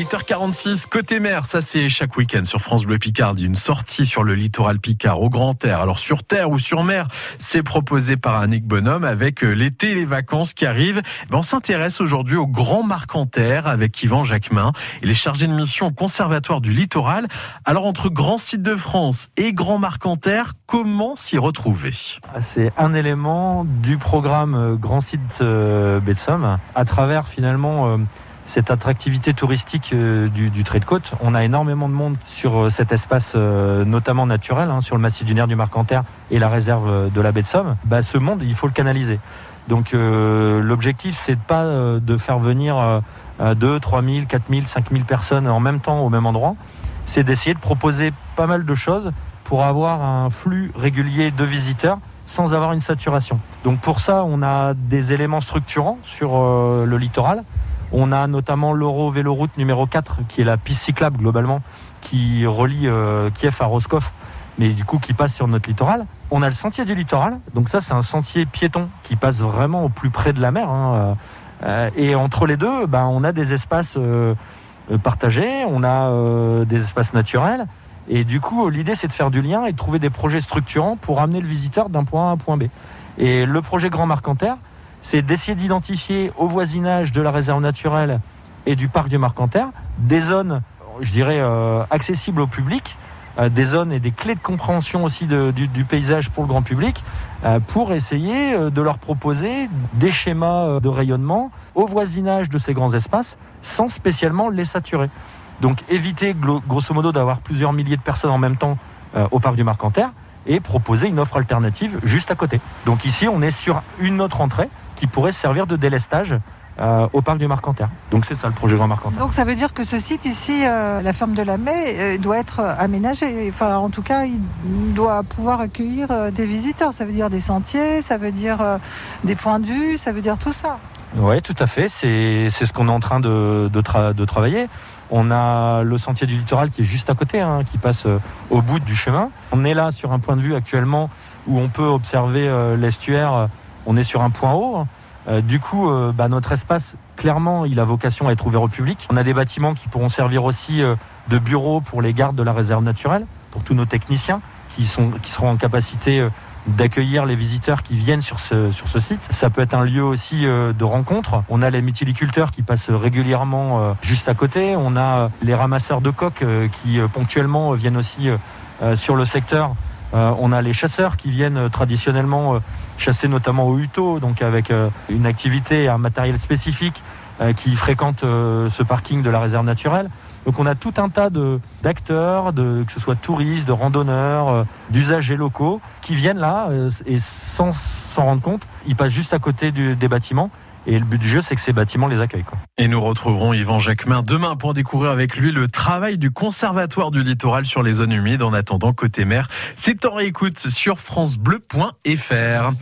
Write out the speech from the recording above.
8h46, côté mer, ça c'est chaque week-end sur France Bleu Picardie, une sortie sur le littoral Picard au grand air. Alors sur terre ou sur mer, c'est proposé par Annick Bonhomme avec euh, l'été et les vacances qui arrivent. Ben, on s'intéresse aujourd'hui au Grand Marcanterre avec Yvan Jacquemin. Il est chargé de mission au Conservatoire du Littoral. Alors entre Grand Site de France et Grand Marcanterre, comment s'y retrouver? Ah, C'est un élément du programme euh, Grand Site euh, Baie à travers finalement cette attractivité touristique euh, du, trait de côte. On a énormément de monde sur euh, cet espace, euh, notamment naturel, hein, sur le massif du Nerf du Marcanterre et la réserve de la baie de Somme. Bah, ce monde, il faut le canaliser. Donc l'objectif, c'est pas de faire venir 2, 3 000, 4 000, 5 000 personnes en même temps au même endroit. C'est d'essayer de proposer pas mal de choses pour avoir un flux régulier de visiteurs sans avoir une saturation. Donc pour ça, on a des éléments structurants sur le littoral. On a notamment l'Euro Véloroute numéro 4, qui est la piste cyclable globalement, qui relie euh, Kiev à Roscoff, mais du coup qui passe sur notre littoral. On a le sentier du littoral, donc ça c'est un sentier piéton qui passe vraiment au plus près de la mer. Hein, euh, et entre les deux, ben, on a des espaces euh, partagés, on a des espaces naturels. Et du coup, l'idée c'est de faire du lien et de trouver des projets structurants pour amener le visiteur d'un point A à un point B. Et le projet Grand Marcanterre, c'est d'essayer d'identifier au voisinage de la réserve naturelle et du parc du Marcanterre des zones, je dirais, euh, accessibles au public, euh, des zones et des clés de compréhension aussi du, paysage pour le grand public, euh, pour essayer de leur proposer des schémas de rayonnement au voisinage de ces grands espaces, sans spécialement les saturer. Donc éviter grosso modo d'avoir plusieurs milliers de personnes en même temps au parc du Marcanterre et proposer une offre alternative juste à côté. Donc ici, on est sur une autre entrée qui pourrait servir de délestage euh, au parc du Marcanterre. Donc c'est ça le projet Grand Marcanterre. Donc ça veut dire que ce site ici, euh, la ferme de la Mai, euh, doit être aménagé. Enfin, en tout cas, il doit pouvoir accueillir des visiteurs. Ça veut dire des sentiers, ça veut dire des points de vue, ça veut dire tout ça. Oui, tout à fait. C'est ce qu'on est en train de, de, travailler. On a le sentier du littoral qui est juste à côté, hein, qui passe au bout du chemin. On est là sur un point de vue actuellement où on peut observer l'estuaire on est sur un point haut. Euh, du coup, euh, bah, notre espace, clairement, il a vocation à être ouvert au public. On a des bâtiments qui pourront servir aussi euh, de bureaux pour les gardes de la réserve naturelle, pour tous nos techniciens qui, sont, qui seront en capacité d'accueillir les visiteurs qui viennent sur ce, sur ce site. Ça peut être un lieu aussi de rencontre. On a les mytiliculteurs qui passent régulièrement juste à côté. On a les ramasseurs de coques qui ponctuellement viennent aussi sur le secteur euh, on a les chasseurs qui viennent euh, traditionnellement euh, chasser notamment au Uto, donc avec une activité et un matériel spécifique qui fréquentent ce parking de la réserve naturelle. Donc on a tout un tas d'acteurs, que ce soit touristes, de randonneurs, d'usagers locaux, qui viennent là et sans s'en rendre compte, ils passent juste à côté des bâtiments et le but du jeu, c'est que ces bâtiments les accueillent. Et nous retrouverons Yvan Jacquemin demain pour découvrir avec lui le travail du Conservatoire du littoral sur les zones humides. En attendant, côté mer, c'est en réécoute sur FranceBleu.fr.